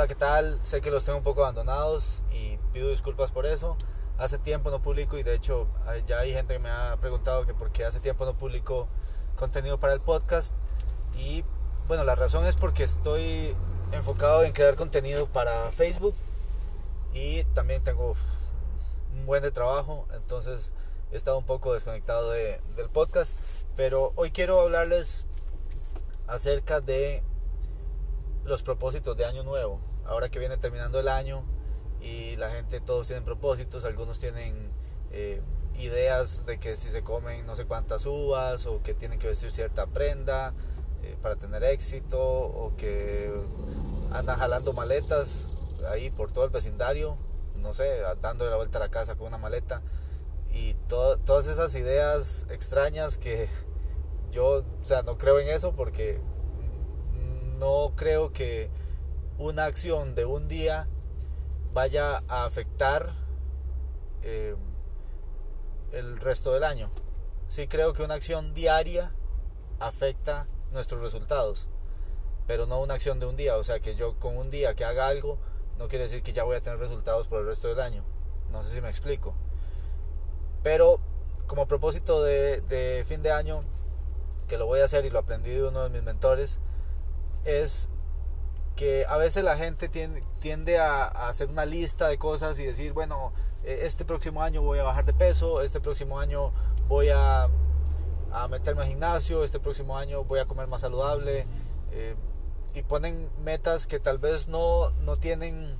Hola, ¿qué tal? Sé que los tengo un poco abandonados y pido disculpas por eso. Hace tiempo no publico y de hecho ya hay gente que me ha preguntado que por qué hace tiempo no publico contenido para el podcast. Y bueno, la razón es porque estoy enfocado en crear contenido para Facebook y también tengo un buen de trabajo, entonces he estado un poco desconectado de, del podcast, pero hoy quiero hablarles acerca de los propósitos de año nuevo. Ahora que viene terminando el año y la gente, todos tienen propósitos, algunos tienen eh, ideas de que si se comen no sé cuántas uvas o que tienen que vestir cierta prenda eh, para tener éxito o que andan jalando maletas ahí por todo el vecindario, no sé, dándole la vuelta a la casa con una maleta. Y todas esas ideas extrañas que yo, o sea, no creo en eso porque no creo que una acción de un día vaya a afectar eh, el resto del año. Sí creo que una acción diaria afecta nuestros resultados, pero no una acción de un día. O sea, que yo con un día que haga algo no quiere decir que ya voy a tener resultados por el resto del año. No sé si me explico. Pero como propósito de, de fin de año, que lo voy a hacer y lo aprendí de uno de mis mentores, es que a veces la gente tiende, a, hacer una lista de cosas y decir, bueno, e, este próximo año voy a bajar de peso, este próximo año voy a, a meterme al gimnasio, este próximo año voy a comer más saludable. Eh, y ponen metas que tal vez no, no tienen,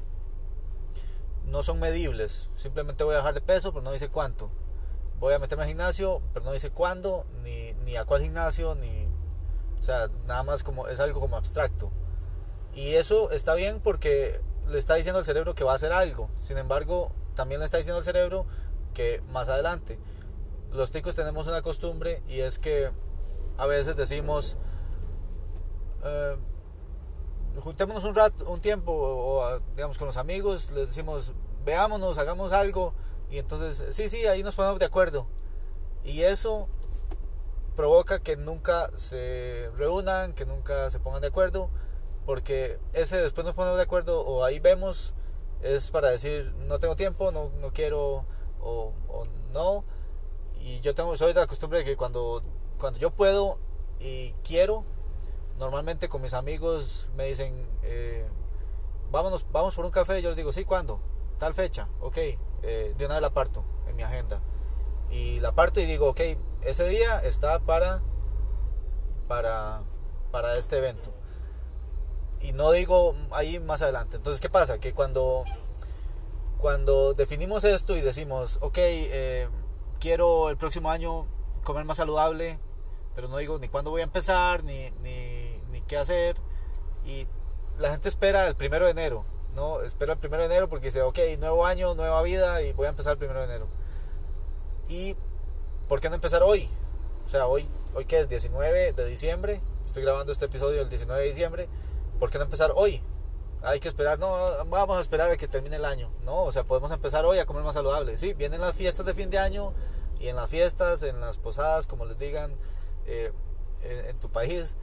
no son medibles. Simplemente voy a bajar de peso, pero no dice cuánto. Voy a meterme al gimnasio, pero no dice cuándo, ni, ni a cuál gimnasio, ni, o sea, nada más como es algo como abstracto. Y eso está bien porque le está diciendo al cerebro que va a hacer algo. Sin embargo, también le está diciendo al cerebro que más adelante. Los ticos tenemos una costumbre y es que a veces decimos, eh, juntémonos un rato, un tiempo, o, digamos con los amigos, les decimos, veámonos, hagamos algo, y entonces, sí, sí, ahí nos ponemos de acuerdo. Y eso provoca que nunca se reúnan, que nunca se pongan de acuerdo, porque ese después nos ponemos de acuerdo o ahí vemos es para decir no tengo tiempo, no, no quiero o, no. Y yo tengo, soy de la costumbre de que cuando, cuando yo puedo y quiero, normalmente con mis amigos me dicen, eh, vámonos, vamos por un café. Yo les digo, sí, ¿cuándo? Tal fecha, ok, eh, de una vez la parto en mi agenda. Y la parto y digo, ok, ese día está para, para, para este evento. Y no digo ahí más adelante. Entonces, ¿qué pasa? Que cuando, cuando definimos esto y decimos, ok, eh, quiero el próximo año comer más saludable, pero no digo ni cuándo voy a empezar, ni, ni, ni qué hacer. Y la gente espera el primero de enero, ¿no? Espera el primero de enero porque dice, ok, nuevo año, nueva vida y voy a empezar el primero de enero. Y ¿por qué no empezar hoy? O sea, hoy, hoy que es 19 de diciembre, estoy grabando este episodio el 19 de diciembre, ¿por qué no empezar hoy? Hay que esperar, no, vamos a esperar a que termine el año, no, o sea, podemos empezar hoy a comer más saludable. Sí, vienen las fiestas de fin de año y en las fiestas, en las posadas, como les digan, eh, en, tu país,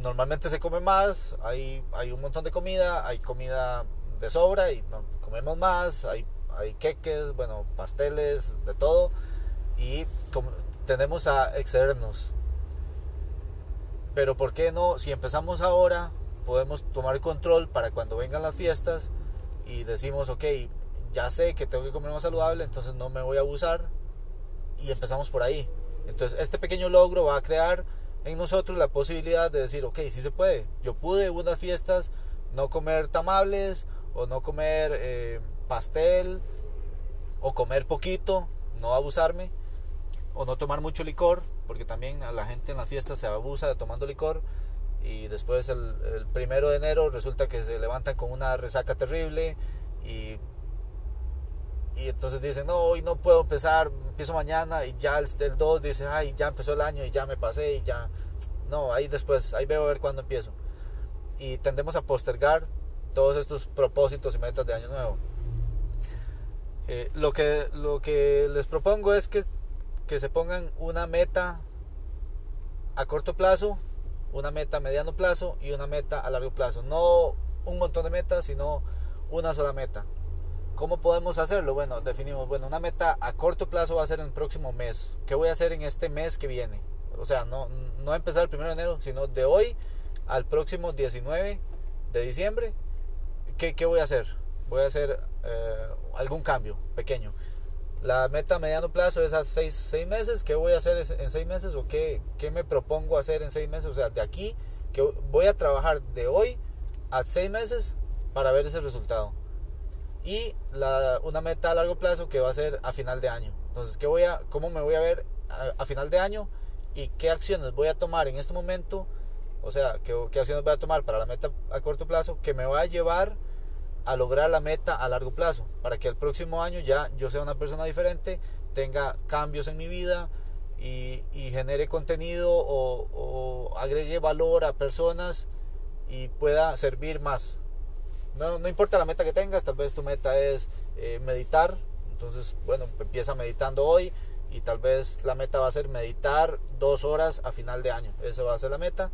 normalmente se come más, hay, hay un montón de comida, hay comida de sobra y comemos más, hay, hay queques, bueno, pasteles, de todo y tendemos a excedernos. Pero ¿por qué no? Si empezamos ahora, podemos tomar control para cuando vengan las fiestas y decimos, ok, ya sé que tengo que comer más saludable, entonces no me voy a abusar y empezamos por ahí. Entonces este pequeño logro va a crear en nosotros la posibilidad de decir, ok, sí se puede. Yo pude unas fiestas no comer tamables o no comer eh, pastel o comer poquito, no abusarme o no tomar mucho licor, porque también a la gente en las fiestas se abusa de tomando licor y después el, el primero de enero resulta que se levantan con una resaca terrible y y entonces dicen, no, hoy no puedo empezar, empiezo mañana y ya el, 2 dice, ay, ya empezó el año y ya me pasé y ya, no, ahí después, ahí veo a ver cuándo empiezo. Y tendemos a postergar todos estos propósitos y metas de año nuevo. Eh, lo, que, lo que les propongo es que, que se pongan una meta a corto plazo, una meta a mediano plazo y una meta a largo plazo. No un montón de metas, sino una sola meta. ¿Cómo podemos hacerlo? Bueno, definimos, bueno, una meta a corto plazo va a ser el próximo mes. ¿Qué voy a hacer en este mes que viene? O sea, no, no empezar el 1 de enero, sino de hoy al próximo 19 de diciembre. ¿Qué, qué voy a hacer? Voy a hacer eh, algún cambio pequeño. La meta a mediano plazo es a seis, seis meses. ¿Qué voy a hacer en seis meses? ¿O qué, qué me propongo hacer en seis meses? O sea, de aquí, que voy a trabajar de hoy a seis meses para ver ese resultado y la, una meta a largo plazo que va a ser a final de año. Entonces, ¿qué voy a, ¿cómo me voy a ver a, final de año y qué acciones voy a tomar en este momento? O sea, ¿qué, ¿qué, acciones voy a tomar para la meta a corto plazo que me va a llevar a lograr la meta a largo plazo? Para que el próximo año ya yo sea una persona diferente, tenga cambios en mi vida y, y genere contenido o, o agregue valor a personas y pueda servir más no, no importa la meta que tengas, tal vez tu meta es eh, meditar, entonces, bueno, empieza meditando hoy y tal vez la meta va a ser meditar dos horas a final de año. Esa va a ser la meta,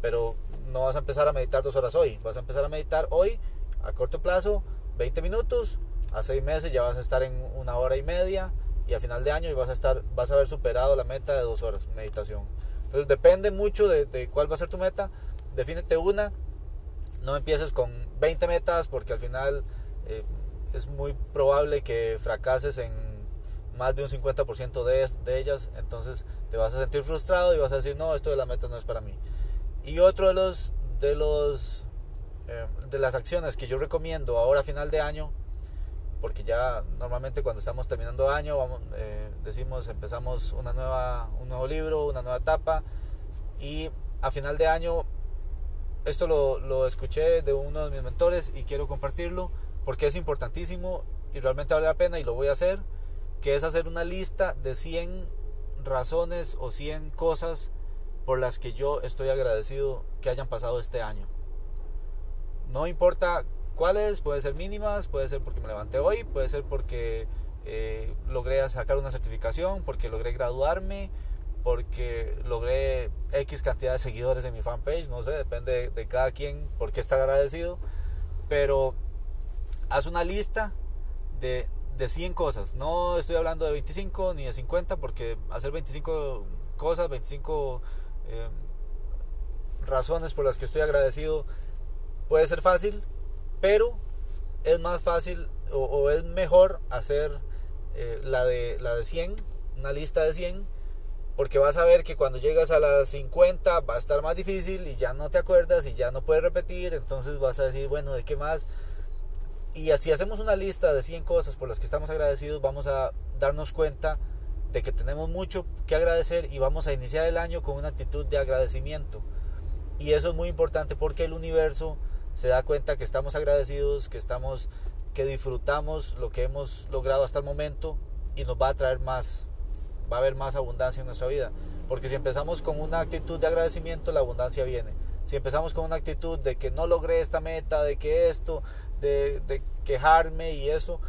pero no vas a empezar a meditar dos horas hoy, vas a empezar a meditar hoy a corto plazo, 20 minutos, a seis meses ya vas a estar en una hora y media y a final de año vas a estar vas a haber superado la meta de dos horas meditación. Entonces depende mucho de, de cuál va a ser tu meta. Defínete una no empieces con 20 metas porque al final eh, es muy probable que fracases en más de un 50% de, de ellas, entonces te vas a sentir frustrado y vas a decir, no, esto de la meta no es para mí. Y otro de los de los eh, de las acciones que yo recomiendo ahora a final de año, porque ya normalmente cuando estamos terminando año vamos, eh, decimos empezamos una nueva un nuevo libro, una nueva etapa y a final de año esto lo, lo, escuché de uno de mis mentores y quiero compartirlo porque es importantísimo y realmente vale la pena y lo voy a hacer, que es hacer una lista de 100 razones o 100 cosas por las que yo estoy agradecido que hayan pasado este año. No importa cuáles, puede ser mínimas, puede ser porque me levanté hoy, puede ser porque eh, logré sacar una certificación, porque logré graduarme, porque logré X cantidad de seguidores en mi fanpage, no sé, depende de, cada quien por qué está agradecido, pero haz una lista de, de 100 cosas, no estoy hablando de 25 ni de 50, porque hacer 25 cosas, 25 eh, razones por las que estoy agradecido puede ser fácil, pero es más fácil o, es mejor hacer eh, la, de, la de 100, una lista de 100, porque vas a ver que cuando llegas a las 50 va a estar más difícil y ya no te acuerdas y ya no puedes repetir, entonces vas a decir, bueno, ¿de qué más? Y así hacemos una lista de 100 cosas por las que estamos agradecidos, vamos a darnos cuenta de que tenemos mucho que agradecer y vamos a iniciar el año con una actitud de agradecimiento. Y eso es muy importante porque el universo se da cuenta que estamos agradecidos, que estamos que disfrutamos lo que hemos logrado hasta el momento y nos va a traer más va a haber más abundancia en nuestra vida. Porque si empezamos con una actitud de agradecimiento, la abundancia viene. Si empezamos con una actitud de que no logré esta meta, de que esto, de, quejarme y eso,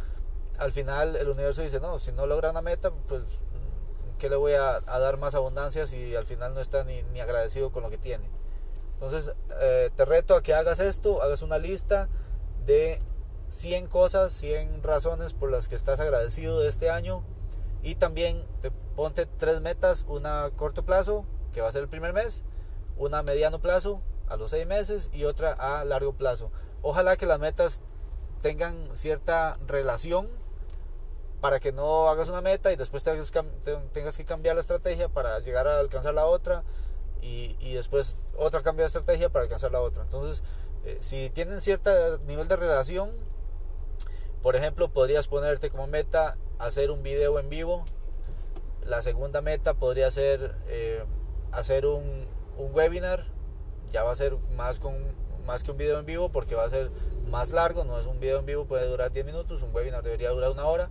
al final el universo dice, no, si no logra una meta, pues ¿qué le voy a, dar más abundancia si al final no está ni, ni agradecido con lo que tiene? Entonces, eh, te reto a que hagas esto, hagas una lista de 100 cosas, 100 razones por las que estás agradecido de este año y también te ponte tres metas, una a corto plazo, que va a ser el primer mes, una a mediano plazo, a los seis meses, y otra a largo plazo. Ojalá que las metas tengan cierta relación para que no hagas una meta y después tengas, que cambiar la estrategia para llegar a alcanzar la otra y, y después otra cambio de estrategia para alcanzar la otra. Entonces, eh, si tienen cierto nivel de relación, por ejemplo, podrías ponerte como meta hacer un video en vivo. La segunda meta podría ser eh, hacer un, un, webinar ya va a ser más, con, más que un video en vivo porque va a ser más largo, no es un video en vivo, puede durar 10 minutos, un webinar debería durar una hora.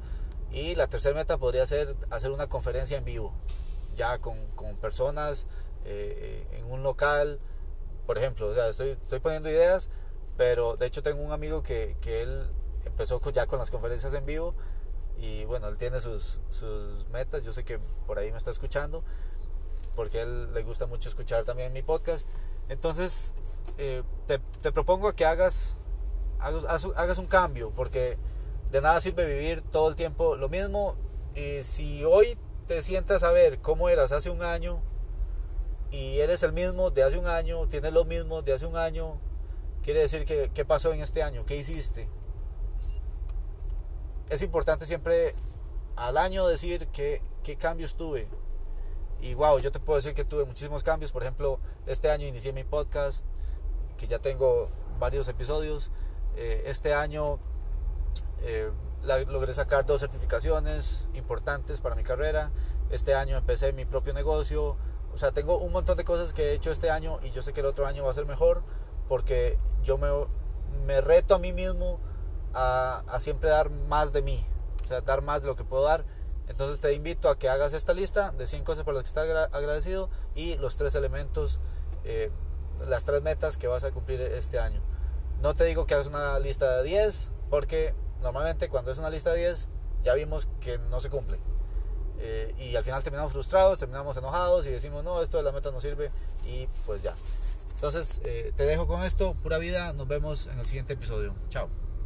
Y la tercera meta podría ser hacer una conferencia en vivo, ya con, con personas eh, en un local, por ejemplo. O sea, estoy, estoy poniendo ideas, pero de hecho tengo un amigo que, que él empezó ya con las conferencias en vivo y bueno, él tiene sus, sus metas, yo sé que por ahí me está escuchando, porque a él le gusta mucho escuchar también mi podcast. Entonces, eh, te, te, propongo que hagas, hagas, hagas un cambio, porque de nada sirve vivir todo el tiempo lo mismo. Y si hoy te sientas a ver cómo eras hace un año y eres el mismo de hace un año, tienes lo mismo de hace un año, quiere decir que qué pasó en este año, qué hiciste. Es importante siempre al año decir qué, qué cambios tuve. Y wow, yo te puedo decir que tuve muchísimos cambios. Por ejemplo, este año inicié mi podcast, que ya tengo varios episodios. Eh, este año eh, logré sacar dos certificaciones importantes para mi carrera. Este año empecé mi propio negocio. O sea, tengo un montón de cosas que he hecho este año y yo sé que el otro año va a ser mejor porque yo me, me reto a mí mismo a, a, siempre dar más de mí, o sea, dar más de lo que puedo dar. Entonces te invito a que hagas esta lista de 100 cosas por las que estás agradecido y los tres elementos, eh, las tres metas que vas a cumplir este año. No te digo que hagas una lista de 10 porque normalmente cuando es una lista de 10 ya vimos que no se cumple. Eh, y al final terminamos frustrados, terminamos enojados y decimos, no, esto de la meta no sirve y pues ya. Entonces, eh, te dejo con esto, pura vida, nos vemos en el siguiente episodio. Chao.